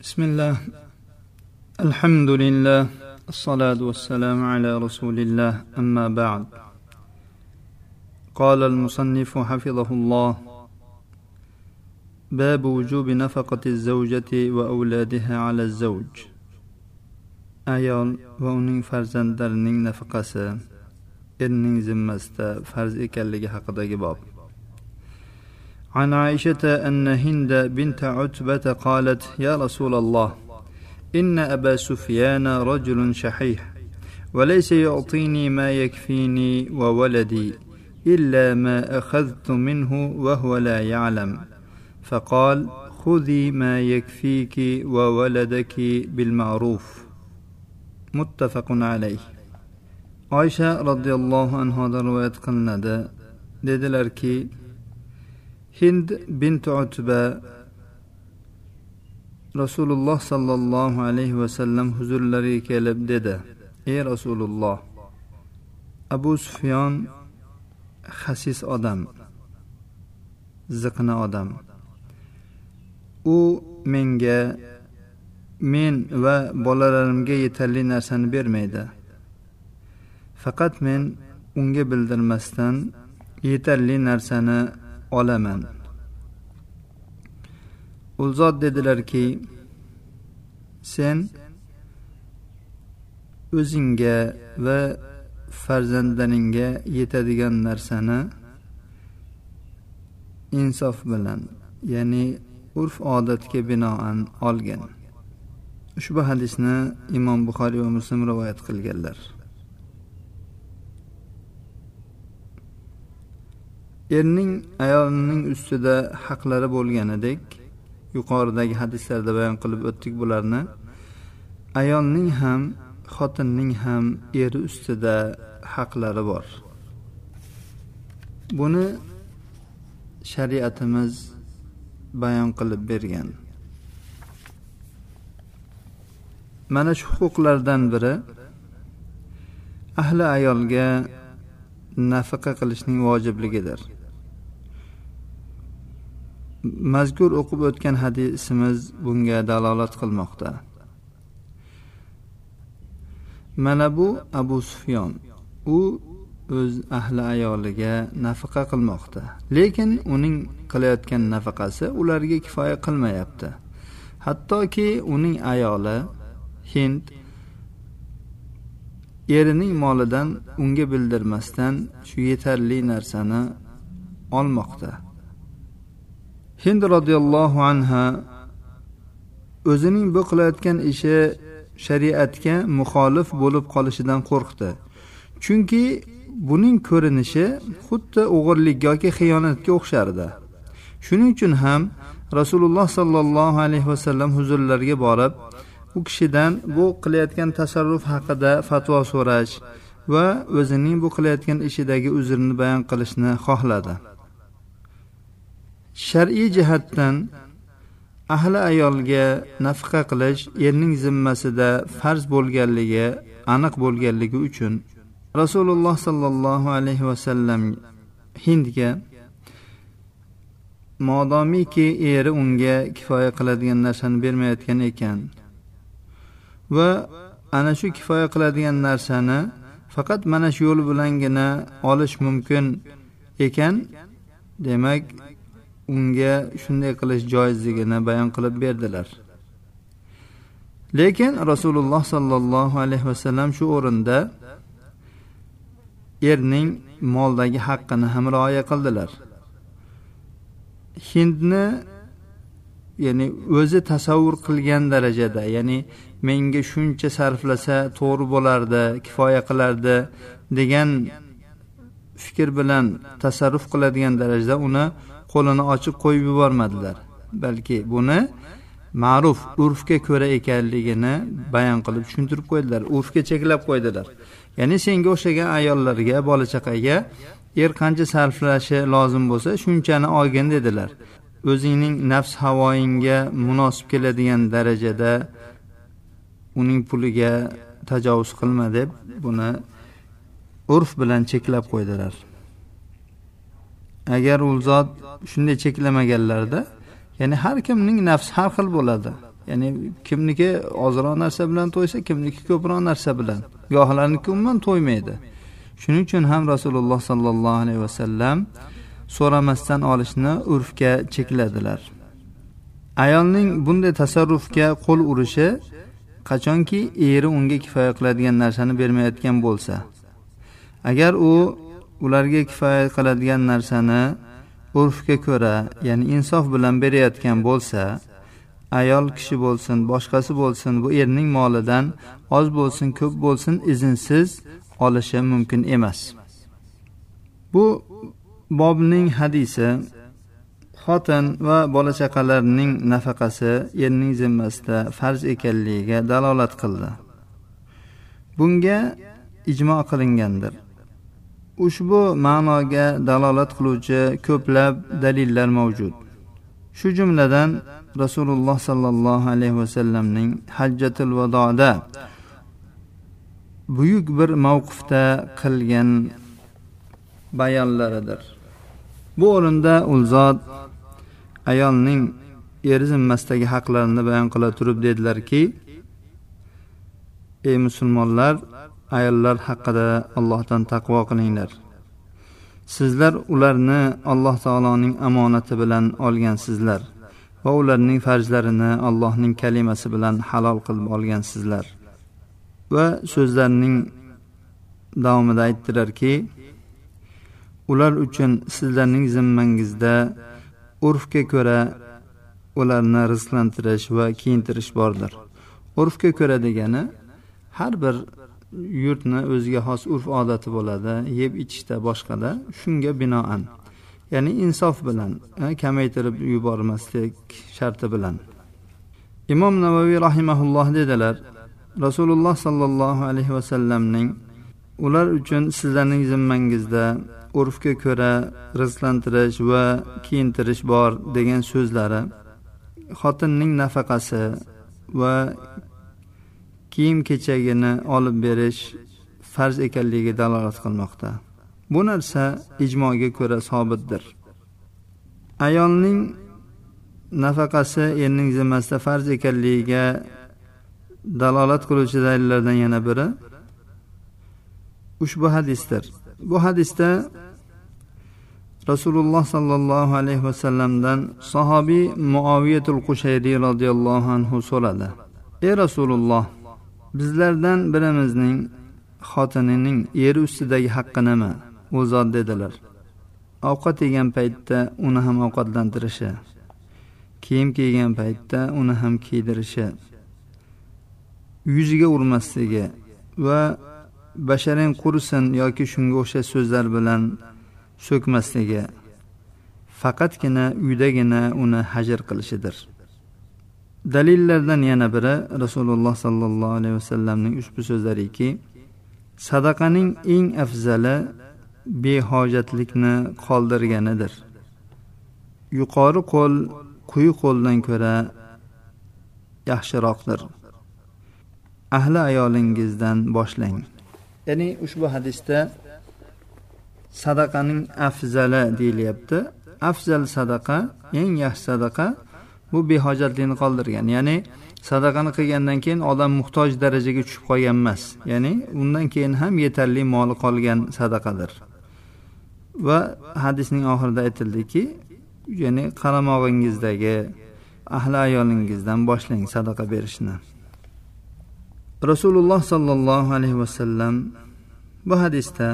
بسم الله. الحمد لله. الصلاة والسلام على رسول الله. أما بعد. قال المصنف حفظه الله. باب وجوب نفقة الزوجة وأولادها على الزوج. ayol va uning farzandlarining nafaqasi erning zimmasida farz ekanligi haqidagi bob عن عائشة أن هند بنت عتبة قالت يا رسول الله إن أبا سفيان رجل شحيح وليس يعطيني ما يكفيني وولدي إلا ما أخذت منه وهو لا يعلم فقال خذي ما يكفيك وولدك بالمعروف متفق عليه. عائشة رضي الله عنها رواية قلنا dedilarki hind bint utba rasululloh sollallohu alayhi vasallam huzurlariga kelib dedi ey rasululloh abu sufyon xasis odam ziqna odam. U menga men va bolalarimga yetarli narsani bermaydi. Faqat men unga bildirmasdan yetarli narsani olaman. U zot dedilarki sen o'zingga va farzandlaringga yetadigan narsani insof bilan ya'ni urf odatga binoan olgin. Ushbu hadisni imom buxoriy va muslim rivoyat qilganlar. Erning ayolining ustida haqlari bo'lganidek yuqoridagi hadislarda bayon qilib o'tdik bularni. Ayolning ham xotinning ham eri ustida haqlari bor. Buni shariatimiz bayon qilib bergan. Mana shu huquqlardan biri ahli ayolga nafaqa qilishning vojibligidir. Mazkur o'qib o'tgan hadisimiz bunga dalolat qilmoqda. Mana bu abu sufyon. U o'z ahli ayoliga nafaqa qilmoqda. Lekin uning qilayotgan nafaqasi ularga kifoya qilmayapti. Hattoki uning ayoli hind erining molidan unga bildirmasdan shu yetarli narsani olmoqda. Hind roziyallohu anha o'zining bu qilayotgan ishi shariatga muxolif bo'lib qolishidan qo'rqdi. Chunki buning ko'rinishi xuddi o'g'irlik yoki xiyonatga o'xshardi. Shuning uchun ham rasululloh sollallohu alayhi vasallam huzurlariga borib u kishidan bu qilayotgan tasarruf haqida fatvo so'rash va o'zining bu qilayotgan ishidagi uzrni bayon qilishni xohladi. Shar'iy jihatdan ahli ayolga nafaqa qilish erning zimmasida farz bo'lganligi aniq bo'lganligi uchun rasululloh sollallohu alayhi vasallam hindga modomiki eri unga kifoya qiladigan narsani bermayotgan ekan. Va ana shu kifoya qiladigan narsani faqat mana shu yo'l bilangina olish mumkin ekan. Demak unga shunday qilish joizligini bayon qilib berdilar. Lekin rasululloh sollallohu alayhi vasallam shu o'rinda erning moldagi haqqini ham rioya qildilar. Hindni ya'ni o'zi tasavvur qilgan darajada ya'ni menga shuncha sarflasa to'g'ri bo'lardi kifoya qilardi degan fikr bilan tasarruf qiladigan darajada uni qo'lini ochib qo'yib yubormadilar. Balki buni ma'ruf urfga ko'ra ekanligini bayon qilib tushuntirib qo'ydilar urfga cheklab qo'ydilar. Ya'ni senga o'xshagan ayollarga bola chaqaga er qancha sarflashi lozim bo'lsa shunchani olgin dedilar. O'zingning nafs havoyingga munosib keladigan darajada uning puliga tajovuz qilma deb buni urf bilan cheklab qo'ydilar. Agar u zot shunday cheklamaganlarida ya'ni har kimning nafsi har xil bo'ladi. Ya'ni kimniki ozroq narsa bilan to'ysa kimniki ko'proq narsa bilan. Gohlarniki umuman to'ymaydi. Shuning uchun ham rasululloh sollallohu alayhi vasallam so'ramasdan olishni urfga chekladilar. Ayolning bunday tasarrufga qo'l urishi qachonki eri unga kifoya qiladigan narsani bermayotgan bo'lsa. Agar u ularga kifoya qiladigan narsani urfga ko'ra ya'ni insof bilan berayotgan bo'lsa ayol kishi bo'lsin boshqasi bo'lsin bu erning molidan oz bo'lsin ko'p bo'lsin izinsiz olishi mumkin emas. Bu bobning hadisi. Xotin va bola chaqalarning nafaqasi erning zimmasida farz ekanligiga dalolat qildi. Bunga ijmo qilingandir. Ushbu ma'noga dalolat qiluvchi ko'plab dalillar mavjud. Shu jumladan rasululloh sollallohu alayhi vasallamning hajjatul vadoda buyuk bir mavqifda qilgan bayonlaridir. Bu o'rinda u zot ayolning eri zimmasidagi haqlarini bayon qila turib dedilarki ey musulmonlar ayollar haqida allohdan taqvo qilinglar. Sizlar ularni alloh taoloning omonati bilan olgansizlar va ularning farzlarini allohning kalimasi bilan halol qilib olgansizlar. Va so'zlarining davomida aytdilarki ular uchun sizlarning zimmangizda urfga ko'ra ularni rizqlantirish va kiyintirish bordir. Urfga ko'ra degani har bir yurtni o'ziga xos urf odati bo'ladi yeb ichishda boshqada shunga binoan. Ya'ni insof bilan e, kamaytirib yubormaslik sharti bilan. Imom navoiy rahimaulloh dedilar rasululloh sollallohu alayhi vasallamning ular uchun sizlarning zimmangizda urfga ko'ra rizqlantirish va kiyintirish bor degan so'zlari xotinning nafaqasi va kiyim kechagini olib berish farz ekanligiga dalolat qilmoqda. Bu narsa ijmoga ko'ra sobitdir. Ayolning nafaqasi erning zimmasida farz ekanligiga dalolat qiluvchi dalillardan yana biri ushbu hadisdir. Bu hadisda rasululloh sollallohu alayhi vasallamdan sahobiy muoviyatul qushayriy roziyallohu anhu so'radi. Ey rasululloh bizlardan birimizning xotinining eri ustidagi haqqi nima u zot dedilar. Ovqat yegan paytda uni ham ovqatlantirishi kiyim kiygan paytda uni ham kiydirishi yuziga urmasligi va basharang qurisin yoki shunga o'xshash so'zlar bilan so'kmasligi faqatgina uydagina uni hajr qilishidir. Dalillardan yana biri rasululloh sollallohu alayhi vasallamning ushbu so'zlariki sadaqaning eng afzali behojatlikni qoldirganidir. Yuqori qo'l quyi qo'ldan ko'ra yaxshiroqdir. Ahli ayolingizdan boshlang. Ya'ni ushbu hadisda sadaqaning afzali deyilyapti. Afzal sadaqa eng yaxshi sadaqa bu behojatlikni qoldirgan. Ya'ni sadaqani qilgandan keyin odam muhtoj darajaga tushib qolgan emas. Ya'ni undan keyin ham yetarli moli qolgan sadaqadir. Va hadisning oxirida aytildiki ya'ni qaramog'ingizdagi ahli ayolingizdan boshlang sadaqa berishni. Rasululloh sollallohu alayhi vasallam bu hadisda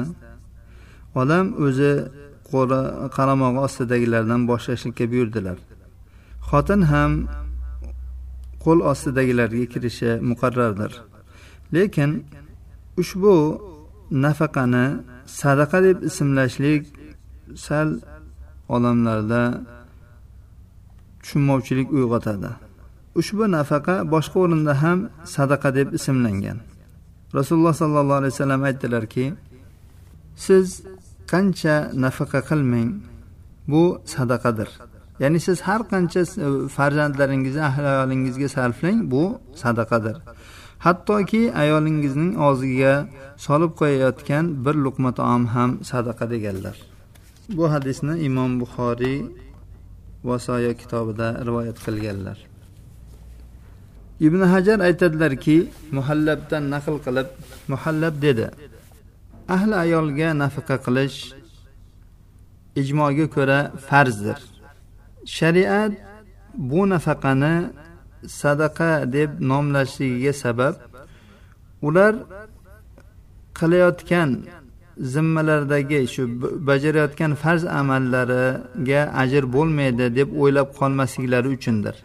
odam o'zi qaramog'i ostidagilardan boshlashlikka buyurdilar. Xotin ham qo'l ostidagilarga kirishi muqarrardir. Lekin ushbu nafaqani sadaqa deb ismlashlik sal odamlarda tushunmovchilik uyg'otadi. Ushbu nafaqa boshqa o'rinda ham sadaqa deb ismlangan. Rasululloh sollallohu alayhi vasallam aytdilarki siz qancha nafaqa qilmang bu sadaqadir. Ya'ni siz har qancha e, farzandlaringizni ahli ayolingizga sarflang bu sadaqadir. Hattoki ayolingizning og'ziga solib qo'yayotgan bir luqma taom ham sadaqa deganlar. Bu hadisni imom buxoriy vasoya kitobida rivoyat qilganlar. Ibn hajar aytadilarki muhallabdan naql qilib muhallab dedi ahli ayolga nafaqa qilish ijmoga ko'ra farzdir. Shariat bu nafaqani sadaqa deb nomlashligiga sabab ular qilayotgan zimmalardagi shu bajarayotgan farz amallariga ajr bo'lmaydi deb o'ylab qolmasliklari uchundir.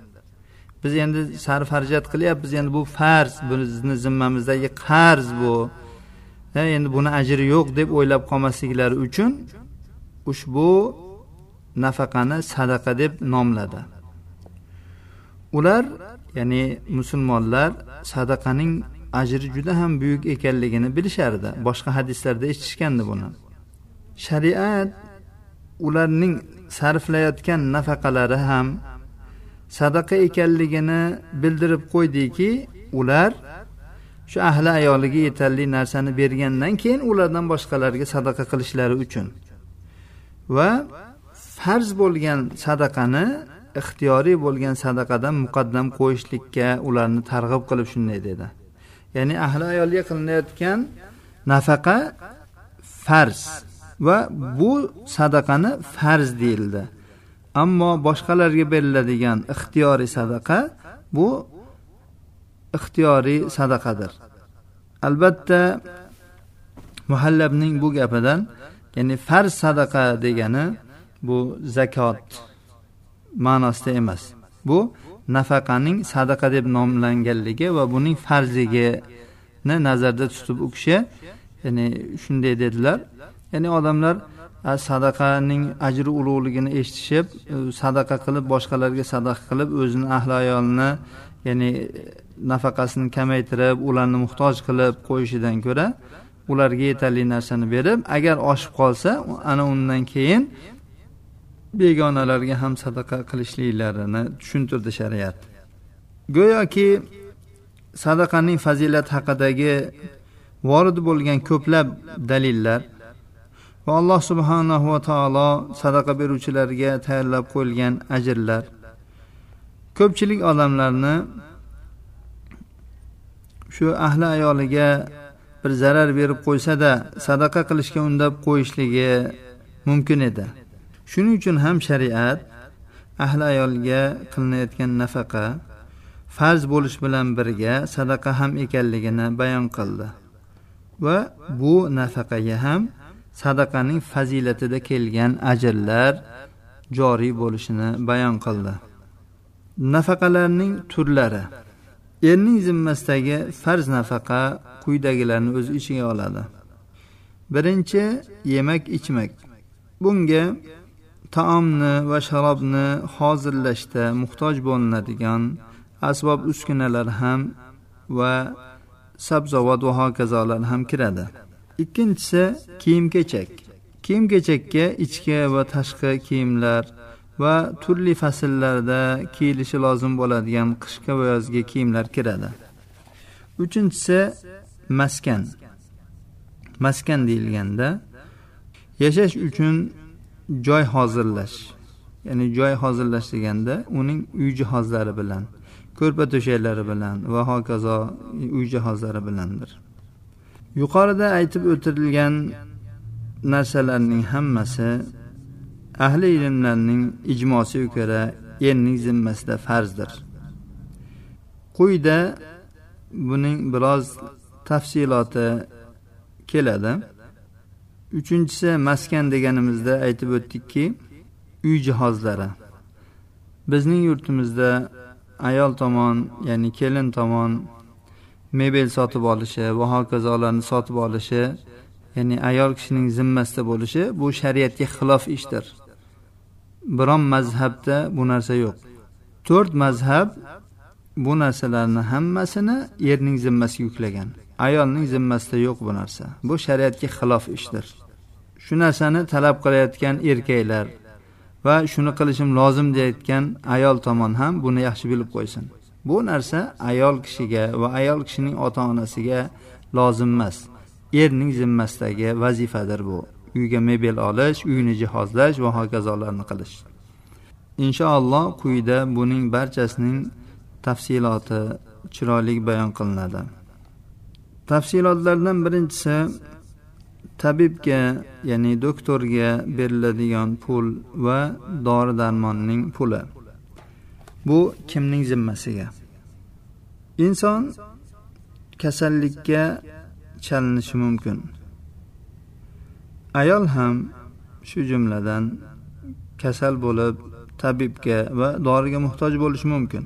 Biz endi sarf xarajat qilyapmiz endi bu farz bizni zimmamizdagi qarz bu. Endi buni ajri yo'q deb o'ylab qolmasliklari uchun ushbu nafaqani sadaqa deb nomladi. Ular ya'ni musulmonlar sadaqaning ajri juda ham buyuk ekanligini bilishardi. Boshqa hadislarda eshitishgandi buni. Shariat ularning sarflayotgan nafaqalari ham sadaqa ekanligini bildirib qo'ydiki ular shu ahli ayoliga yetarli narsani bergandan keyin ulardan boshqalarga sadaqa qilishlari uchun va farz bo'lgan sadaqani ixtiyoriy bo'lgan sadaqadan muqaddam qo'yishlikka ularni targ'ib qilib shunday dedi. Ya'ni ahli ayolga qilinayotgan nafaqa farz va bu sadaqani farz deyildi. Ammo boshqalarga beriladigan ixtiyoriy sadaqa bu ixtiyoriy sadaqadir. Albatta muhallabning bu gapidan ya'ni farz sadaqa degani bu zakot ma'nosida emas. Bu nafaqaning sadaqa deb nomlanganligi va buning farzligini nazarda tutib u kishi ya'ni shunday dedilar. Ya'ni odamlar sadaqaning ajri ulug'ligini eshitishib sadaqa qilib boshqalarga sadaqa qilib o'zini ahli ayolini ya'ni nafaqasini kamaytirib ularni muhtoj qilib qo'yishidan ko'ra ularga yetarli narsani berib agar oshib qolsa ana undan keyin begonalarga ham sadaqa qilishliklarini tushuntirdi shariat. Go'yoki sadaqaning fazilati haqidagi vorid bo'lgan ko'plab dalillar va alloh subhanahu va taolo sadaqa beruvchilarga tayyorlab qo'yilgan ajrlar ko'pchilik odamlarni shu ahli ayoliga bir zarar berib qo'ysada sadaqa qilishga undab qo'yishligi mumkin edi. Shuning uchun ham shariat ahli ayolga qilinayotgan nafaqa farz bo'lish bilan birga sadaqa ham ekanligini bayon qildi. Va bu nafaqaga ham sadaqaning fazilatida kelgan ajrlar joriy bo'lishini bayon qildi. Nafaqalarning turlari. Erning zimmasidagi farz nafaqa quyidagilarni o'z ichiga oladi. Birinchi yemak ichmak bunga taomni va sharobni hozirlashda muhtoj bo'linadigan asbob uskunalar ham va sabzavot va hokazolar ham kiradi. Ikkinchisi kiyim kechak. Kiyim kechakka ichki va tashqi kiyimlar va turli fasllarda kiyilishi lozim bo'ladigan qishki va yozgi kiyimlar kiradi. Uchinchisi maskan. Maskan deyilganda yashash uchun joy hozirlash ya'ni joy hozirlash deganda uning uy jihozlari bilan ko'rpa to'shaklari bilan va hokazo uy jihozlari bilandir. Yuqorida aytib o'tilgan narsalarning hammasi ahli ilmlarning ijmosiga ko'ra erning zimmasida farzdir. Quyida buning biroz tafsiloti keladi. Uchinchisi maskan deganimizda aytib o'tdikki uy jihozlari. Bizning yurtimizda ayol tomon ya'ni kelin tomon mebel sotib olishi va hokazolarni sotib olishi ya'ni ayol kishining zimmasida bo'lishi bu shariatga xilof ishdir. Biron mazhabda bu narsa yo'q. To'rt mazhab bu narsalarni hammasini erning zimmasiga yuklagan. Ayolning zimmasida yo'q bu narsa. Bu shariatga xilof ishdir. Shu narsani talab qilayotgan erkaklar va shuni qilishim lozim deyayotgan ayol tomon ham buni yaxshi bilib qo'ysin. Bu narsa ayol kishiga va ayol kishining ota onasiga lozim emas erning zimmasidagi vazifadir bu. Uyga mebel olish uyni jihozlash va hokazolarni qilish. Inshaalloh quyida buning barchasining tafsiloti chiroyli bayon qilinadi. Tafsilotlardan birinchisi tabibga ya'ni doktorga beriladigan pul va dori darmonning puli. Bu kimning zimmasiga? Inson kasallikka chalinishi mumkin. Ayol ham shu jumladan kasal bo'lib tabibga va doriga muhtoj bo'lishi mumkin.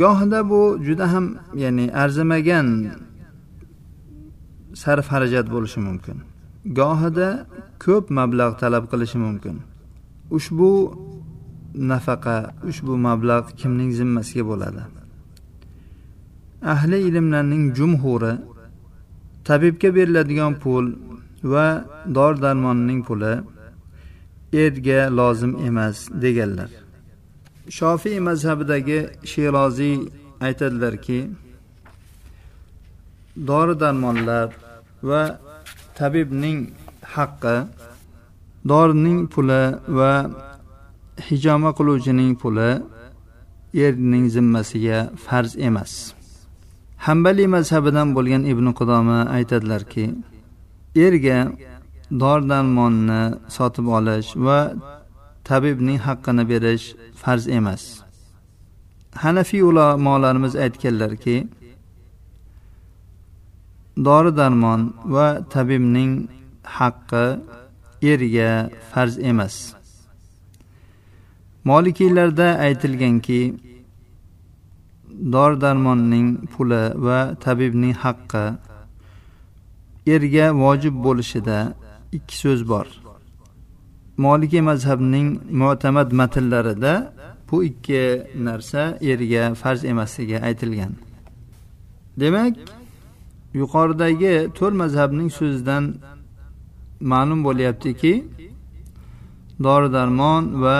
Gohida bu juda ham ya'ni arzimagan sarf xarajat bo'lishi mumkin. Gohida ko'p mablag' talab qilishi mumkin. Ushbu nafaqa ushbu mablag' kimning zimmasiga bo'ladi? Ahli ilmlarning jumhuri tabibga beriladigan pul va dori darmonning puli erga lozim emas deganlar. Shofiy mazhabidagi sheroziy aytadilarki dori darmonlar va tabibning haqqi dorining puli va hijoma qiluvchining puli erning zimmasiga farz emas. Hambaliy mazhabidan bo'lgan ibn qudoma aytadilarki erga dori darmonni sotib olish va tabibning haqqini berish farz emas. Hanafiy ulamolarimiz aytganlarki dori darmon va tabibning haqqi erga farz emas. Molikiylarda aytilganki dori darmonning puli va tabibning haqqi erga vojib bo'lishida ikki so'z bor. Molikiy mazhabning mo'tamad matnlarida bu ikki narsa erga farz emasligi aytilgan. Demak yuqoridagi to'rt mazhabning so'zidan ma'lum bo'lyaptiki dori darmon va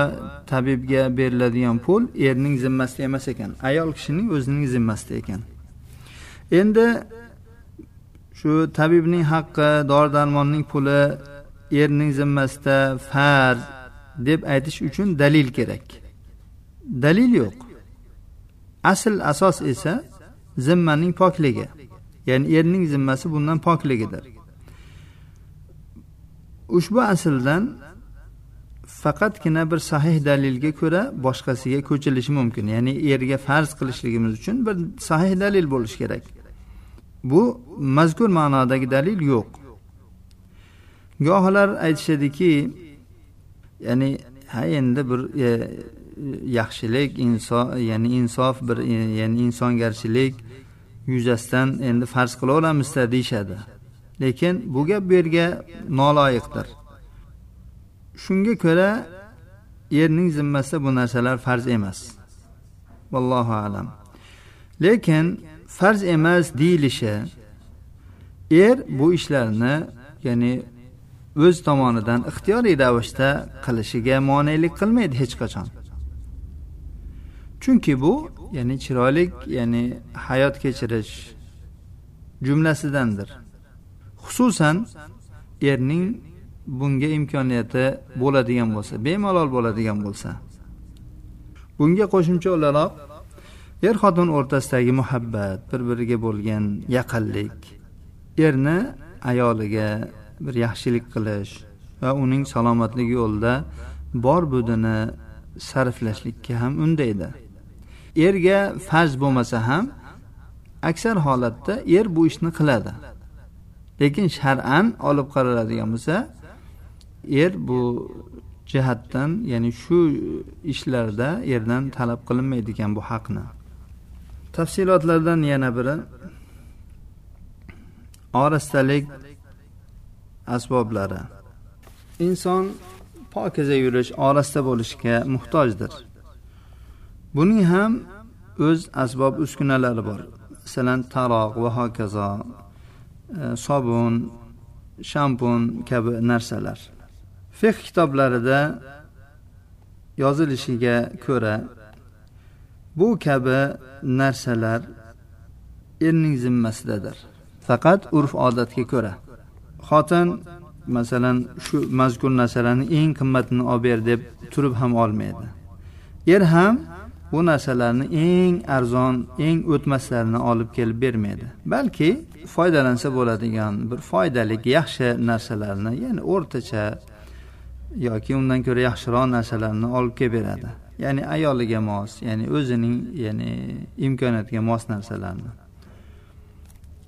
tabibga beriladigan pul erning zimmasida emas ekan ayol kishining o'zining zimmasida ekan. Endi shu tabibning haqqi dori darmonning puli erning zimmasida farz deb aytish uchun dalil kerak. Dalil yo'q. Asl asos esa zimmaning pokligi. Ya'ni erning zimmasi bundan pokligidir. Ushbu asldan faqatgina bir sahih dalilga ko'ra boshqasiga ko'chilishi mumkin. Ya'ni erga farz qilishligimiz uchun bir sahih dalil bo'lishi kerak. Bu mazkur ma'nodagi dalil yo'q. Gohlar aytishadiki ya'ni ha endi bir e, yaxshilik insof ya'ni insof bir e, ya'ni insongarchilik yuzasidan endi farz qilaveramizda deyishadi. Lekin bu gap bu yerga noloyiqdir. Shunga ko'ra erning zimmasida bu narsalar farz emas. Vallohu alam. Lekin farz emas deyilishi er bu ishlarni ya'ni o'z tomonidan ixtiyoriy ravishda qilishiga monelik qilmaydi hech qachon. Chunki bu ya'ni chiroyli ya'ni hayot kechirish jumlasidandir. Xususan erning bunga imkoniyati bo'ladigan bo'lsa bemalol bo'ladigan bo'lsa. Bunga qo'shimcha o'laroq er xotin o'rtasidagi muhabbat bir biriga bo'lgan yaqinlik erni ayoliga bir yaxshilik qilish va uning salomatligi yo'lida bor budini sarflashlikka ham undaydi. Erga farz bo'lmasa ham aksar holatda er bu ishni qiladi. Lekin shar'an olib qaraladigan bo'lsa er bu jihatdan ya'ni shu ishlarda erdan talab qilinmaydi ekan bu haqni. Tafsilotlardan yana biri orastalik asboblari. Inson pokiza yurish orasta bo'lishga muhtojdir. Buning ham o'z asbob uskunalari bor. Masalan taroq va hokazo e, sobun shampun kabi narsalar. Fiq kitoblarida yozilishiga ko'ra bu kabi narsalar erning zimmasidadir. Faqat urf odatga ko'ra. Xotin masalan shu mazkur narsalarni eng qimmatini olib ber deb turib ham olmaydi. Er ham bu narsalarni eng arzon eng o'tmaslarini olib kelib bermaydi. Balki foydalansa bo'ladigan bir foydali yaxshi narsalarni ya'ni o'rtacha yoki undan ko'ra yaxshiroq narsalarni olib kelib beradi. Ya'ni ayoliga mos ya'ni o'zining ya'ni imkoniyatiga mos narsalarni.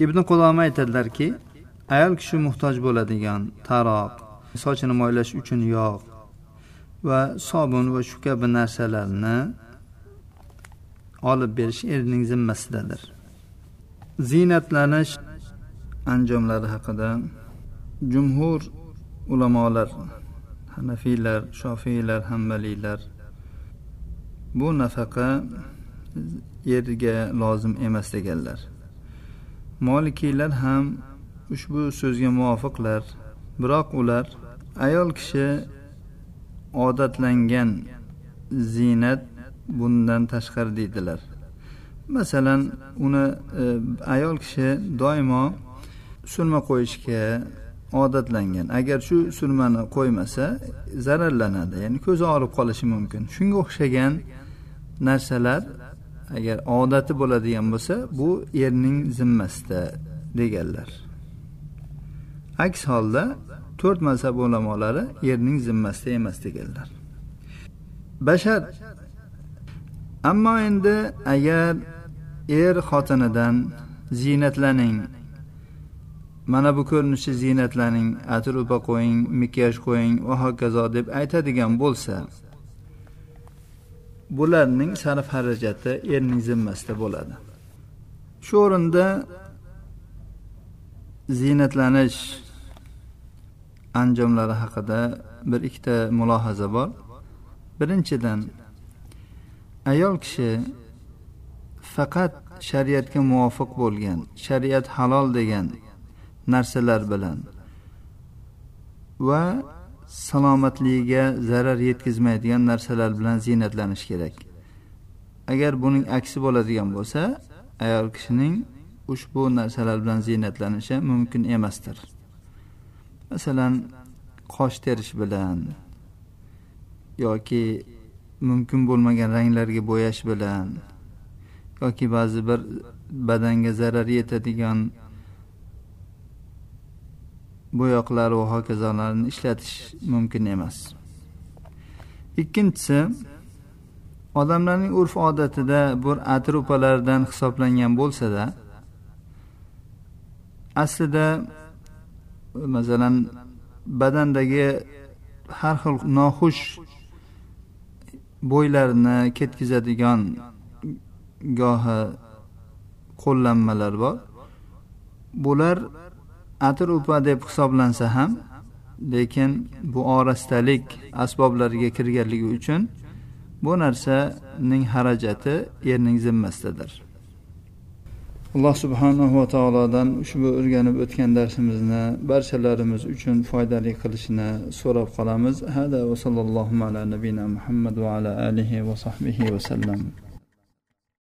Ibn quloma aytadilarki ayol kishi muhtoj bo'ladigan taroq sochini moylash uchun yog' va sobun va shu kabi narsalarni olib berish erning zimmasidadir. Ziynatlanish anjomlari haqida jumhur ulamolar hanafiylar shofiylar hambaliylar bu nafaqa erga lozim emas deganlar. Molikiylar ham ushbu so'zga muvofiqlar biroq ular ayol kishi odatlangan ziynat bundan tashqari deydilar. Masalan uni e, ayol kishi doimo surma qo'yishga odatlangan. Agar shu surmani qo'ymasa zararlanadi. Ya'ni ko'zi og'rib qolishi mumkin. Shunga o'xshagan narsalar agar odati bo'ladigan bo'lsa bu erning zimmasida deganlar. Aks holda to'rt mazhab ulamolari erning zimmasida emas deganlar. Bashar ammo endi agar er xotinidan ziynatlaning mana bu ko'rinishda ziynatlaning atir upa qo'ying makiyaj qo'ying va hokazo deb aytadigan bo'lsa bularning sarf xarajati erning zimmasida bo'ladi. Shu o'rinda ziynatlanish anjomlari haqida bir ikkita mulohaza bor. Birinchidan ayol kishi faqat shariatga muvofiq bo'lgan shariat halol degan narsalar bilan va salomatligiga zarar yetkazmaydigan narsalar bilan ziynatlanish kerak. Agar buning aksi bo'ladigan bo'lsa ayol kishining ushbu narsalar bilan ziynatlanishi mumkin emasdir. Masalan qosh terish bilan yoki mumkin bo'lmagan ranglarga bo'yash bilan yoki ba'zi bir badanga zarar yetadigan bo'yoqlar va hokazolarni ishlatish mumkin emas. Ikkinchisi odamlarning urf odatida bir atir hisoblangan bo'lsada aslida masalan badandagi har xil noxush bo'ylarini ketkazadigan gohi qo'llanmalar bor. Bular atir upa deb hisoblansa ham lekin bu orastalik asboblariga kirganligi uchun bu narsaning xarajati erning zimmasidadir. Alloh subhanahu va taolodan ushbu o'rganib o'tgan darsimizni barchalarimiz uchun foydali qilishini so'rab qolamiz. Hada va sallallohu ala nabiyina muhammad va ala alihi va sahbihi vasallam